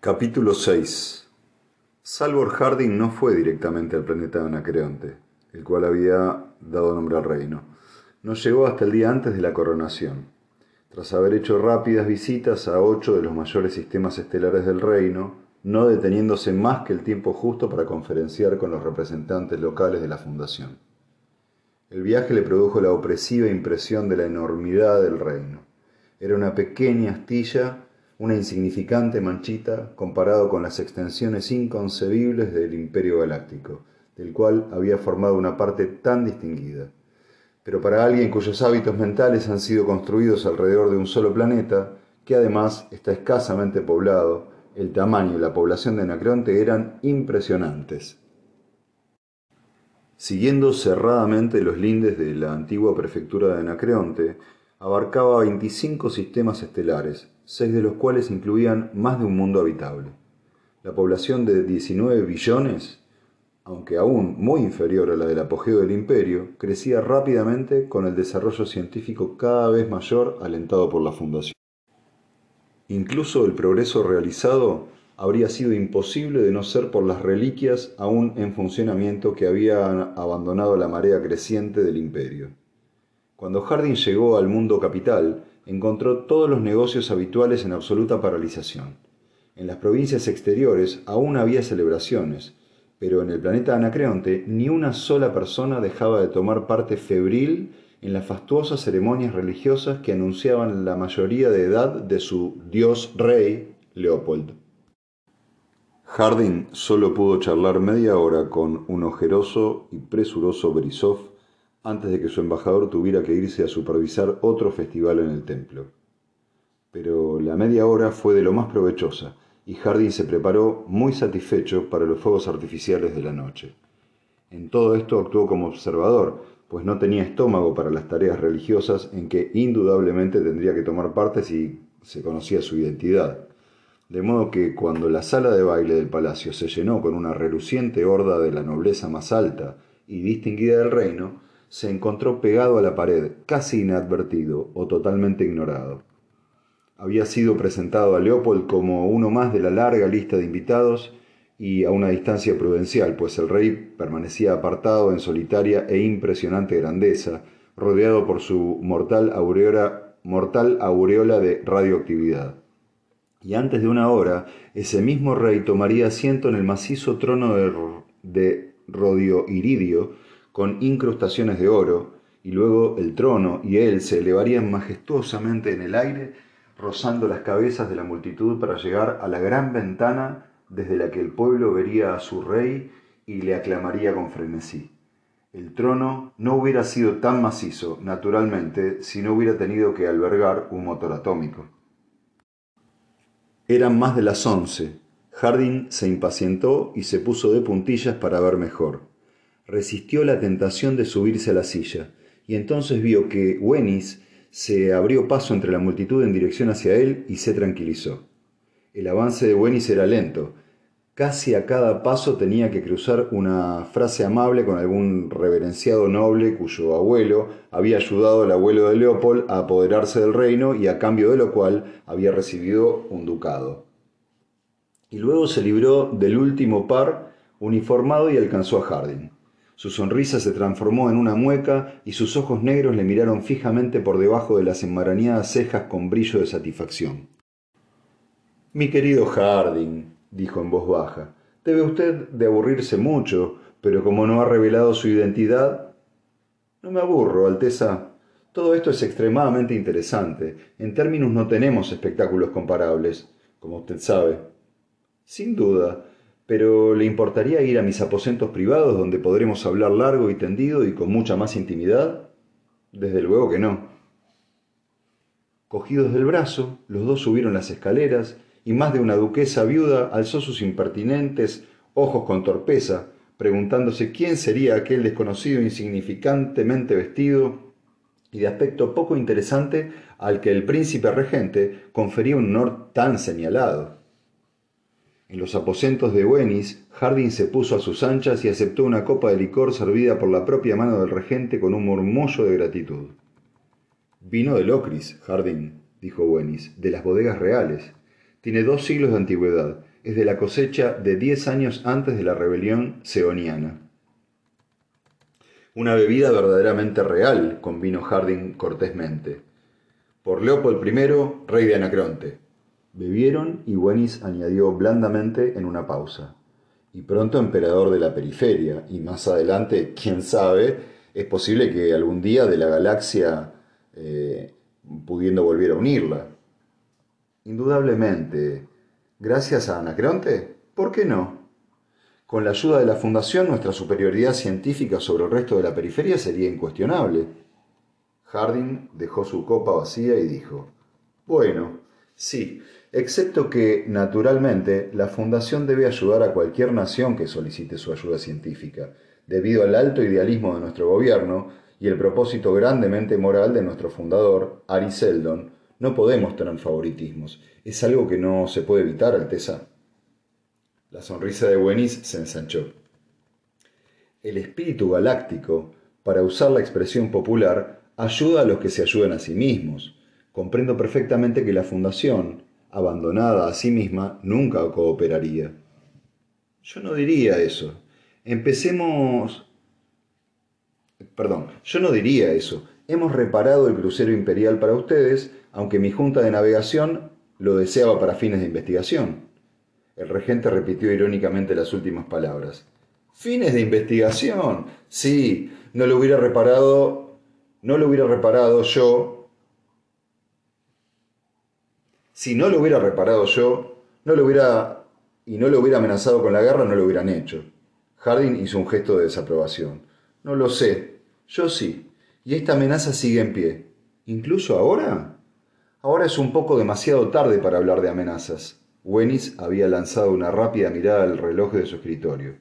Capítulo 6 Salvor Harding no fue directamente al planeta Anacreonte, el cual había dado nombre al reino. No llegó hasta el día antes de la coronación. Tras haber hecho rápidas visitas a ocho de los mayores sistemas estelares del reino, no deteniéndose más que el tiempo justo para conferenciar con los representantes locales de la fundación. El viaje le produjo la opresiva impresión de la enormidad del reino. Era una pequeña astilla una insignificante manchita comparado con las extensiones inconcebibles del imperio galáctico, del cual había formado una parte tan distinguida. Pero para alguien cuyos hábitos mentales han sido construidos alrededor de un solo planeta, que además está escasamente poblado, el tamaño y la población de Anacreonte eran impresionantes. Siguiendo cerradamente los lindes de la antigua prefectura de Anacreonte, abarcaba 25 sistemas estelares, seis de los cuales incluían más de un mundo habitable. La población de 19 billones, aunque aún muy inferior a la del apogeo del imperio, crecía rápidamente con el desarrollo científico cada vez mayor alentado por la fundación. Incluso el progreso realizado habría sido imposible de no ser por las reliquias aún en funcionamiento que habían abandonado la marea creciente del imperio. Cuando Harding llegó al mundo capital, encontró todos los negocios habituales en absoluta paralización. En las provincias exteriores aún había celebraciones, pero en el planeta Anacreonte ni una sola persona dejaba de tomar parte febril en las fastuosas ceremonias religiosas que anunciaban la mayoría de edad de su dios rey, Leopold. Harding solo pudo charlar media hora con un ojeroso y presuroso Berisov antes de que su embajador tuviera que irse a supervisar otro festival en el templo. Pero la media hora fue de lo más provechosa, y Harding se preparó muy satisfecho para los fuegos artificiales de la noche. En todo esto actuó como observador, pues no tenía estómago para las tareas religiosas en que indudablemente tendría que tomar parte si se conocía su identidad. De modo que cuando la sala de baile del palacio se llenó con una reluciente horda de la nobleza más alta y distinguida del reino, se encontró pegado a la pared, casi inadvertido o totalmente ignorado. Había sido presentado a Leopold como uno más de la larga lista de invitados y a una distancia prudencial, pues el rey permanecía apartado en solitaria e impresionante grandeza, rodeado por su mortal aureola, mortal aureola de radioactividad. Y antes de una hora, ese mismo rey tomaría asiento en el macizo trono de, de rodio iridio, con incrustaciones de oro, y luego el trono y él se elevarían majestuosamente en el aire, rozando las cabezas de la multitud para llegar a la gran ventana desde la que el pueblo vería a su rey y le aclamaría con frenesí. El trono no hubiera sido tan macizo, naturalmente, si no hubiera tenido que albergar un motor atómico. Eran más de las once. Harding se impacientó y se puso de puntillas para ver mejor resistió la tentación de subirse a la silla, y entonces vio que Wenis se abrió paso entre la multitud en dirección hacia él y se tranquilizó. El avance de Wenis era lento. Casi a cada paso tenía que cruzar una frase amable con algún reverenciado noble cuyo abuelo había ayudado al abuelo de Leopold a apoderarse del reino y a cambio de lo cual había recibido un ducado. Y luego se libró del último par uniformado y alcanzó a Harding. Su sonrisa se transformó en una mueca y sus ojos negros le miraron fijamente por debajo de las enmarañadas cejas con brillo de satisfacción. Mi querido Harding, dijo en voz baja, debe usted de aburrirse mucho, pero como no ha revelado su identidad... No me aburro, Alteza. Todo esto es extremadamente interesante. En términos no tenemos espectáculos comparables, como usted sabe. Sin duda, pero ¿le importaría ir a mis aposentos privados donde podremos hablar largo y tendido y con mucha más intimidad? Desde luego que no. Cogidos del brazo, los dos subieron las escaleras y más de una duquesa viuda alzó sus impertinentes ojos con torpeza, preguntándose quién sería aquel desconocido insignificantemente vestido y de aspecto poco interesante al que el príncipe regente confería un honor tan señalado. En los aposentos de Wenis, Harding se puso a sus anchas y aceptó una copa de licor servida por la propia mano del regente con un murmullo de gratitud. Vino de Locris, Harding, dijo Wenis, de las bodegas reales. Tiene dos siglos de antigüedad, es de la cosecha de diez años antes de la rebelión seoniana. Una bebida verdaderamente real, convino Harding cortésmente. Por Leopold I, rey de Anacronte. Bebieron y Wenis añadió blandamente en una pausa. Y pronto emperador de la periferia, y más adelante, quién sabe, es posible que algún día de la galaxia eh, pudiendo volver a unirla. Indudablemente, gracias a Anacronte, ¿por qué no? Con la ayuda de la Fundación, nuestra superioridad científica sobre el resto de la periferia sería incuestionable. Harding dejó su copa vacía y dijo, Bueno, sí, excepto que, naturalmente, la Fundación debe ayudar a cualquier nación que solicite su ayuda científica, debido al alto idealismo de nuestro gobierno y el propósito grandemente moral de nuestro fundador, Ari Seldon, no podemos tener favoritismos. Es algo que no se puede evitar, Alteza. La sonrisa de Wenis se ensanchó. El espíritu galáctico, para usar la expresión popular, ayuda a los que se ayudan a sí mismos. Comprendo perfectamente que la Fundación, abandonada a sí misma, nunca cooperaría. Yo no diría eso. Empecemos... Perdón, yo no diría eso. Hemos reparado el crucero imperial para ustedes, aunque mi junta de navegación lo deseaba para fines de investigación. El regente repitió irónicamente las últimas palabras. Fines de investigación. Sí, no lo hubiera reparado, no lo hubiera reparado yo. Si no lo hubiera reparado yo, no lo hubiera y no lo hubiera amenazado con la guerra, no lo hubieran hecho. Harding hizo un gesto de desaprobación. No lo sé. Yo sí. Y esta amenaza sigue en pie. ¿Incluso ahora? Ahora es un poco demasiado tarde para hablar de amenazas. Wenis había lanzado una rápida mirada al reloj de su escritorio.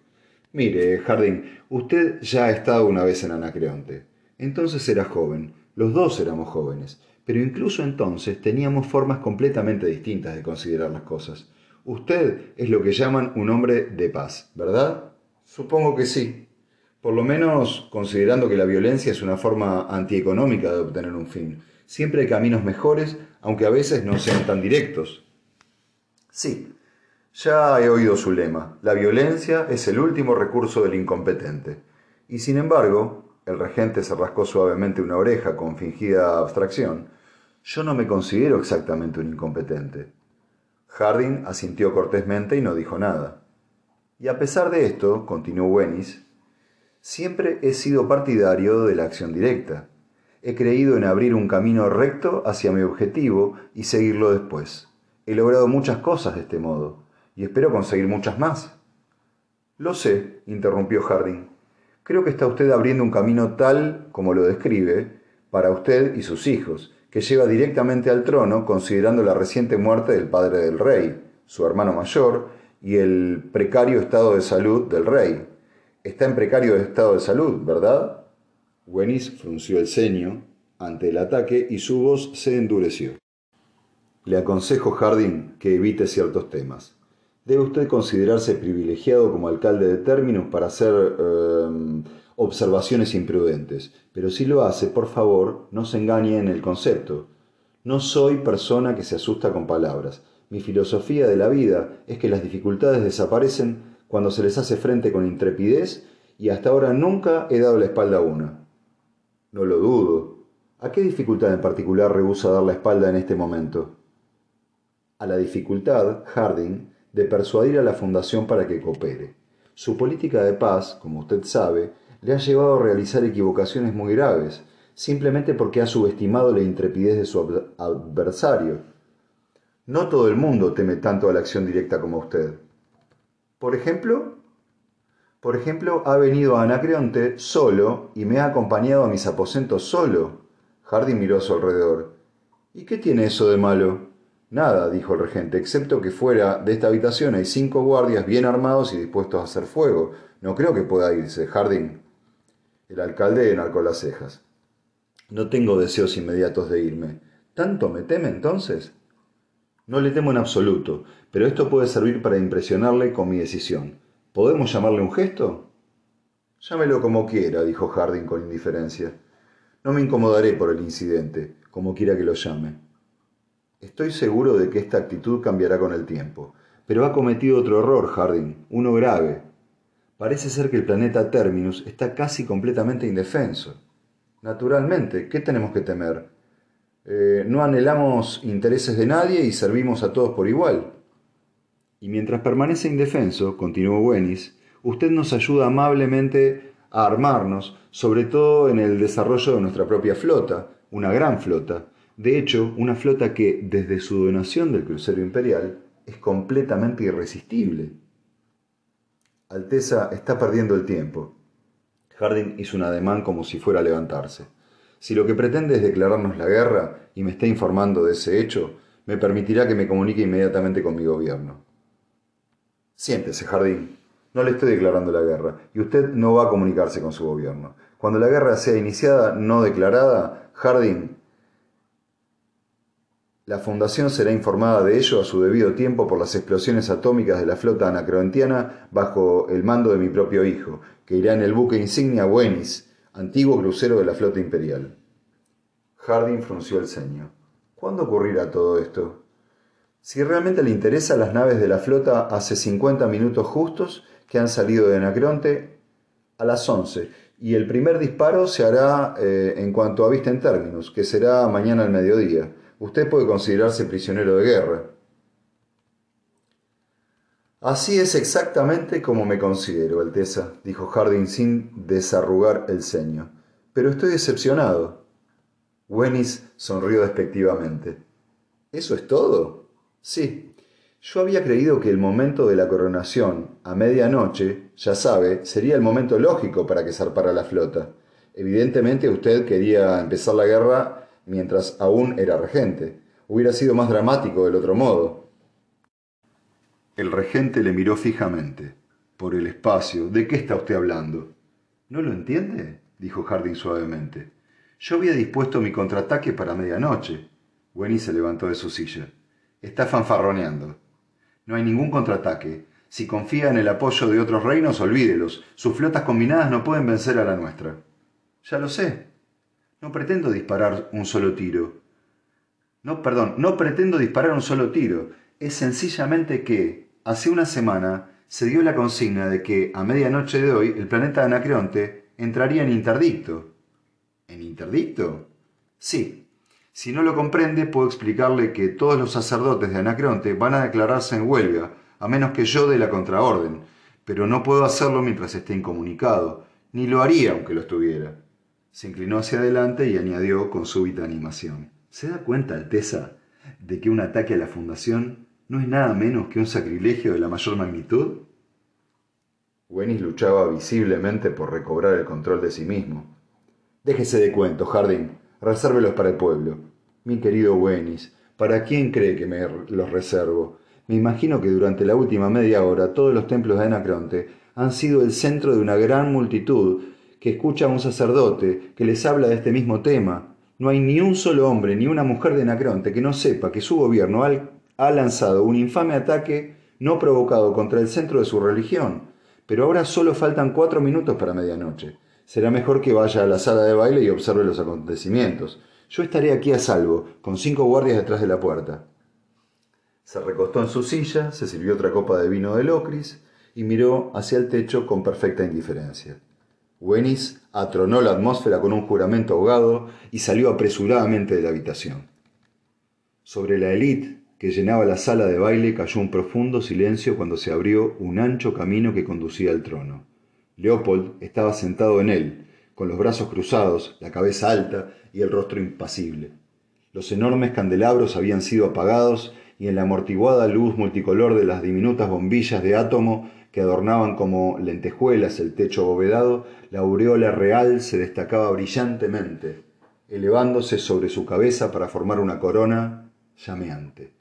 Mire, Harding, usted ya ha estado una vez en Anacreonte. Entonces era joven, los dos éramos jóvenes, pero incluso entonces teníamos formas completamente distintas de considerar las cosas. Usted es lo que llaman un hombre de paz, ¿verdad? Supongo que sí. Por lo menos considerando que la violencia es una forma antieconómica de obtener un fin. Siempre hay caminos mejores, aunque a veces no sean tan directos. Sí, ya he oído su lema. La violencia es el último recurso del incompetente. Y sin embargo, el regente se rascó suavemente una oreja con fingida abstracción, yo no me considero exactamente un incompetente. Harding asintió cortésmente y no dijo nada. Y a pesar de esto, continuó Wenis, siempre he sido partidario de la acción directa. He creído en abrir un camino recto hacia mi objetivo y seguirlo después. He logrado muchas cosas de este modo, y espero conseguir muchas más. Lo sé, interrumpió Harding. Creo que está usted abriendo un camino tal, como lo describe, para usted y sus hijos, que lleva directamente al trono considerando la reciente muerte del padre del rey, su hermano mayor, y el precario estado de salud del rey. Está en precario estado de salud, ¿verdad? Wenis frunció el ceño ante el ataque y su voz se endureció. Le aconsejo, Harding, que evite ciertos temas. Debe usted considerarse privilegiado como alcalde de términos para hacer em, observaciones imprudentes, pero si lo hace, por favor, no se engañe en el concepto. No soy persona que se asusta con palabras. Mi filosofía de la vida es que las dificultades desaparecen cuando se les hace frente con intrepidez y hasta ahora nunca he dado la espalda a una. No lo dudo. ¿A qué dificultad en particular rehúsa dar la espalda en este momento? a la dificultad, Harding, de persuadir a la Fundación para que coopere. Su política de paz, como usted sabe, le ha llevado a realizar equivocaciones muy graves, simplemente porque ha subestimado la intrepidez de su adversario. No todo el mundo teme tanto a la acción directa como usted. Por ejemplo, por ejemplo, ha venido a Anacreonte solo y me ha acompañado a mis aposentos solo. Harding miró a su alrededor. ¿Y qué tiene eso de malo? Nada, dijo el regente, excepto que fuera de esta habitación hay cinco guardias bien armados y dispuestos a hacer fuego. No creo que pueda irse, Jardín. El alcalde enarcó las cejas. No tengo deseos inmediatos de irme. ¿Tanto me teme entonces? No le temo en absoluto, pero esto puede servir para impresionarle con mi decisión. ¿Podemos llamarle un gesto? Llámelo como quiera, dijo Harding con indiferencia. No me incomodaré por el incidente, como quiera que lo llame. Estoy seguro de que esta actitud cambiará con el tiempo, Pero ha cometido otro error, Harding, uno grave. Parece ser que el planeta Terminus está casi completamente indefenso. Naturalmente, ¿qué tenemos que temer? Eh, no anhelamos intereses de nadie y servimos a todos por igual. Y mientras permanece indefenso, continuó Wenis, usted nos ayuda amablemente a armarnos, sobre todo en el desarrollo de nuestra propia flota, una gran flota. De hecho, una flota que, desde su donación del crucero imperial, es completamente irresistible. Alteza está perdiendo el tiempo. Harding hizo un ademán como si fuera a levantarse. Si lo que pretende es declararnos la guerra y me está informando de ese hecho, me permitirá que me comunique inmediatamente con mi gobierno. Siéntese, Jardín. No le estoy declarando la guerra y usted no va a comunicarse con su gobierno. Cuando la guerra sea iniciada, no declarada, Harding la Fundación será informada de ello a su debido tiempo por las explosiones atómicas de la flota anacroentiana bajo el mando de mi propio hijo, que irá en el buque insignia Wenis, antiguo crucero de la flota imperial. Harding frunció el ceño. ¿Cuándo ocurrirá todo esto? Si realmente le interesa, las naves de la flota hace 50 minutos justos que han salido de Anacronte a las 11, y el primer disparo se hará eh, en cuanto a vista en términos, que será mañana al mediodía usted puede considerarse prisionero de guerra. Así es exactamente como me considero, Alteza, dijo Harding sin desarrugar el ceño. Pero estoy decepcionado. Wenis sonrió despectivamente. ¿Eso es todo? Sí. Yo había creído que el momento de la coronación, a medianoche, ya sabe, sería el momento lógico para que zarpara la flota. Evidentemente usted quería empezar la guerra mientras aún era regente. Hubiera sido más dramático del otro modo. El regente le miró fijamente. Por el espacio. ¿De qué está usted hablando? ¿No lo entiende? dijo Harding suavemente. Yo había dispuesto mi contraataque para medianoche. Wenny se levantó de su silla. Está fanfarroneando. No hay ningún contraataque. Si confía en el apoyo de otros reinos, olvídelos. Sus flotas combinadas no pueden vencer a la nuestra. Ya lo sé, no pretendo disparar un solo tiro. No, perdón, no pretendo disparar un solo tiro. Es sencillamente que, hace una semana, se dio la consigna de que, a medianoche de hoy, el planeta Anacreonte entraría en interdicto. ¿En interdicto? Sí. Si no lo comprende, puedo explicarle que todos los sacerdotes de Anacreonte van a declararse en huelga, a menos que yo dé la contraorden. Pero no puedo hacerlo mientras esté incomunicado, ni lo haría aunque lo estuviera. Se inclinó hacia adelante y añadió con súbita animación. ¿Se da cuenta, Alteza, de que un ataque a la Fundación no es nada menos que un sacrilegio de la mayor magnitud? Wenis luchaba visiblemente por recobrar el control de sí mismo. Déjese de cuento, Harding. Resérvelos para el pueblo. Mi querido Wenis, ¿para quién cree que me los reservo? Me imagino que durante la última media hora todos los templos de Anacronte han sido el centro de una gran multitud que escucha a un sacerdote que les habla de este mismo tema. No hay ni un solo hombre ni una mujer de Nacronte que no sepa que su gobierno ha lanzado un infame ataque no provocado contra el centro de su religión. Pero ahora solo faltan cuatro minutos para medianoche. Será mejor que vaya a la sala de baile y observe los acontecimientos. Yo estaré aquí a salvo, con cinco guardias detrás de la puerta. Se recostó en su silla, se sirvió otra copa de vino de locris y miró hacia el techo con perfecta indiferencia. Wenis atronó la atmósfera con un juramento ahogado y salió apresuradamente de la habitación. Sobre la élite que llenaba la sala de baile cayó un profundo silencio cuando se abrió un ancho camino que conducía al trono. Leopold estaba sentado en él, con los brazos cruzados, la cabeza alta y el rostro impasible. Los enormes candelabros habían sido apagados y en la amortiguada luz multicolor de las diminutas bombillas de átomo que adornaban como lentejuelas el techo abovedado, la aureola real se destacaba brillantemente, elevándose sobre su cabeza para formar una corona llameante.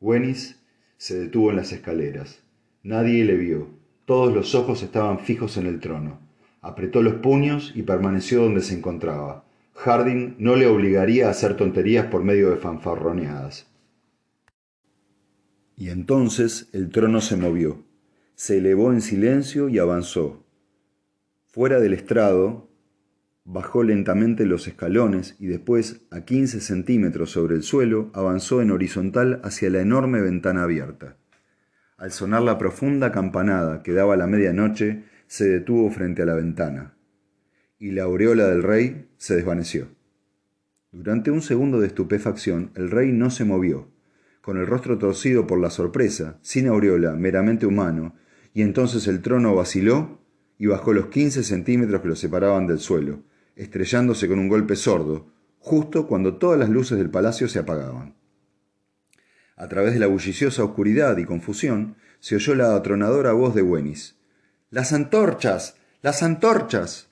Wenis se detuvo en las escaleras. Nadie le vio. Todos los ojos estaban fijos en el trono. Apretó los puños y permaneció donde se encontraba. Harding no le obligaría a hacer tonterías por medio de fanfarroneadas. Y entonces el trono se movió se elevó en silencio y avanzó. Fuera del estrado, bajó lentamente los escalones y después, a quince centímetros sobre el suelo, avanzó en horizontal hacia la enorme ventana abierta. Al sonar la profunda campanada que daba la medianoche, se detuvo frente a la ventana, y la aureola del rey se desvaneció. Durante un segundo de estupefacción, el rey no se movió, con el rostro torcido por la sorpresa, sin aureola, meramente humano, y entonces el trono vaciló y bajó los quince centímetros que lo separaban del suelo, estrellándose con un golpe sordo, justo cuando todas las luces del palacio se apagaban. A través de la bulliciosa oscuridad y confusión se oyó la atronadora voz de Wenis. ¡Las antorchas! ¡Las antorchas!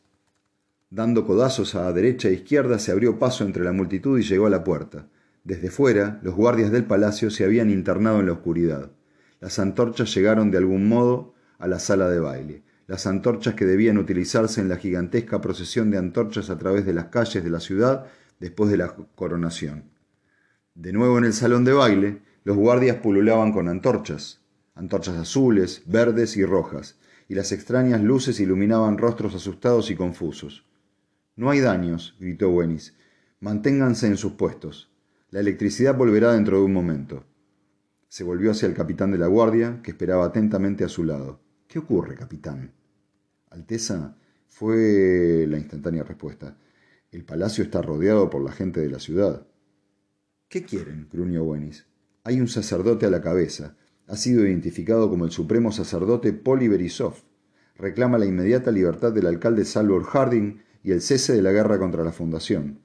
Dando codazos a derecha e izquierda se abrió paso entre la multitud y llegó a la puerta. Desde fuera, los guardias del palacio se habían internado en la oscuridad. Las antorchas llegaron de algún modo a la sala de baile, las antorchas que debían utilizarse en la gigantesca procesión de antorchas a través de las calles de la ciudad después de la coronación. De nuevo en el salón de baile, los guardias pululaban con antorchas, antorchas azules, verdes y rojas, y las extrañas luces iluminaban rostros asustados y confusos. No hay daños, gritó Wenis. Manténganse en sus puestos. La electricidad volverá dentro de un momento. Se volvió hacia el capitán de la guardia, que esperaba atentamente a su lado. ¿Qué ocurre, capitán? Alteza, fue la instantánea respuesta. El palacio está rodeado por la gente de la ciudad. ¿Qué quieren? gruñó Wenis. Hay un sacerdote a la cabeza. Ha sido identificado como el supremo sacerdote Poli Berisov. Reclama la inmediata libertad del alcalde Salvor Harding y el cese de la guerra contra la Fundación.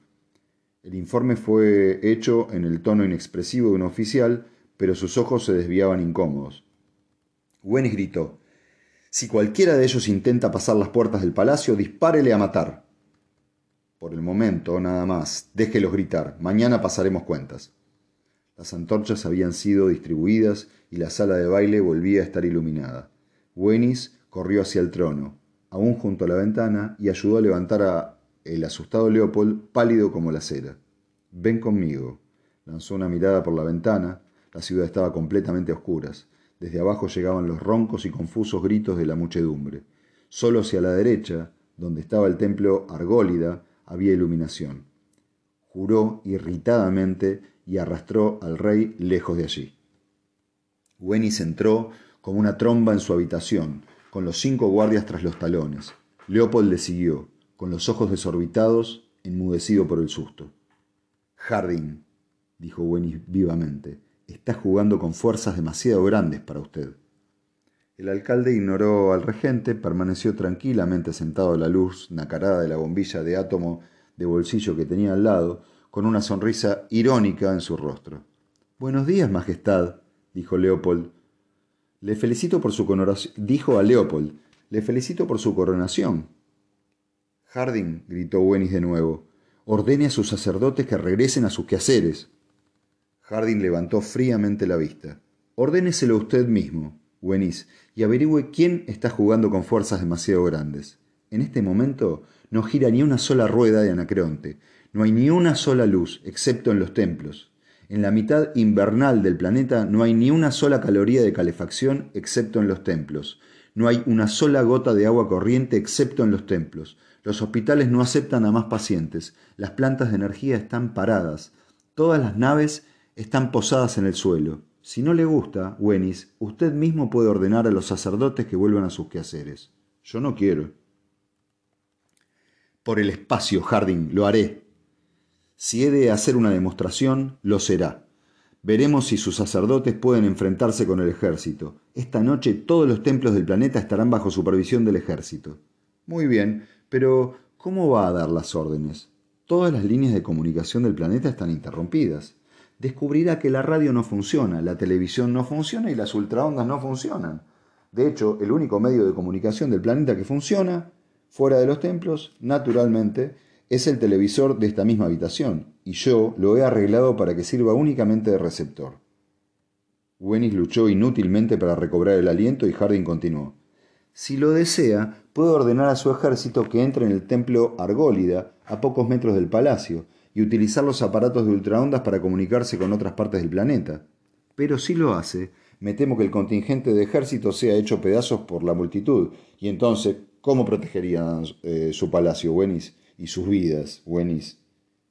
El informe fue hecho en el tono inexpresivo de un oficial, pero sus ojos se desviaban incómodos. Wenis gritó: Si cualquiera de ellos intenta pasar las puertas del palacio, dispárele a matar. Por el momento, nada más. Déjelos gritar. Mañana pasaremos cuentas. Las antorchas habían sido distribuidas y la sala de baile volvía a estar iluminada. Wenis corrió hacia el trono, aún junto a la ventana, y ayudó a levantar a el asustado Leopold, pálido como la cera. Ven conmigo. Lanzó una mirada por la ventana. La ciudad estaba completamente a oscuras. Desde abajo llegaban los roncos y confusos gritos de la muchedumbre. Solo hacia la derecha, donde estaba el templo Argólida, había iluminación. Juró irritadamente y arrastró al rey lejos de allí. Wenis entró como una tromba en su habitación, con los cinco guardias tras los talones. Leopold le siguió con los ojos desorbitados, enmudecido por el susto. Harding, dijo Wenis vivamente, está jugando con fuerzas demasiado grandes para usted. El alcalde ignoró al regente, permaneció tranquilamente sentado a la luz nacarada de la bombilla de átomo de bolsillo que tenía al lado, con una sonrisa irónica en su rostro. Buenos días, Majestad, dijo Leopold. Le felicito por su coronación, dijo a Leopold. Le felicito por su coronación. Harding, gritó Wenis de nuevo, ordene a sus sacerdotes que regresen a sus quehaceres. Harding levantó fríamente la vista. Ordéneselo usted mismo, Wenis, y averigüe quién está jugando con fuerzas demasiado grandes. En este momento no gira ni una sola rueda de Anacreonte, no hay ni una sola luz, excepto en los templos. En la mitad invernal del planeta no hay ni una sola caloría de calefacción, excepto en los templos. No hay una sola gota de agua corriente, excepto en los templos. Los hospitales no aceptan a más pacientes. Las plantas de energía están paradas. Todas las naves están posadas en el suelo. Si no le gusta, Wenis, usted mismo puede ordenar a los sacerdotes que vuelvan a sus quehaceres. Yo no quiero. Por el espacio, Harding, lo haré. Si he de hacer una demostración, lo será. Veremos si sus sacerdotes pueden enfrentarse con el ejército. Esta noche todos los templos del planeta estarán bajo supervisión del ejército. Muy bien, pero, ¿cómo va a dar las órdenes? Todas las líneas de comunicación del planeta están interrumpidas. Descubrirá que la radio no funciona, la televisión no funciona y las ultraondas no funcionan. De hecho, el único medio de comunicación del planeta que funciona, fuera de los templos, naturalmente, es el televisor de esta misma habitación, y yo lo he arreglado para que sirva únicamente de receptor. Wenis luchó inútilmente para recobrar el aliento y Harding continuó. Si lo desea, puede ordenar a su ejército que entre en el templo Argólida, a pocos metros del palacio, y utilizar los aparatos de ultraondas para comunicarse con otras partes del planeta. Pero si lo hace, me temo que el contingente de ejército sea hecho pedazos por la multitud, y entonces, ¿cómo protegería eh, su palacio, Wenis, y sus vidas, Wenis?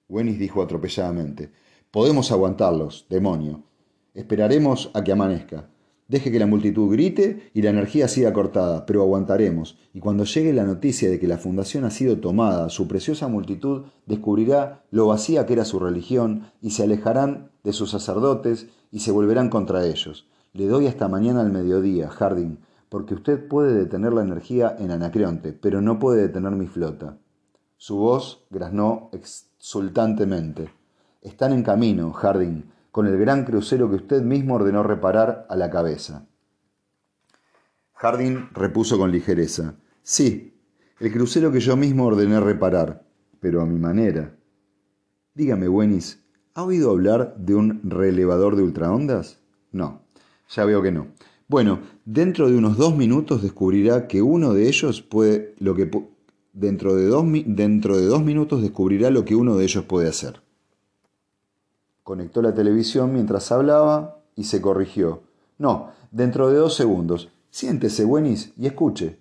Wenis dijo atropelladamente, Podemos aguantarlos, demonio. Esperaremos a que amanezca. Deje que la multitud grite y la energía siga cortada, pero aguantaremos. Y cuando llegue la noticia de que la fundación ha sido tomada, su preciosa multitud descubrirá lo vacía que era su religión y se alejarán de sus sacerdotes y se volverán contra ellos. Le doy hasta mañana al mediodía, Harding, porque usted puede detener la energía en Anacreonte, pero no puede detener mi flota. Su voz graznó exultantemente. Están en camino, Harding con el gran crucero que usted mismo ordenó reparar a la cabeza. Harding repuso con ligereza. Sí, el crucero que yo mismo ordené reparar, pero a mi manera. Dígame, Wenis, ¿ha oído hablar de un relevador de ultraondas? No, ya veo que no. Bueno, dentro de unos dos minutos descubrirá que uno de ellos puede lo que dentro de dos, dentro de dos minutos descubrirá lo que uno de ellos puede hacer. Conectó la televisión mientras hablaba y se corrigió. No, dentro de dos segundos. Siéntese, Buenis, y escuche.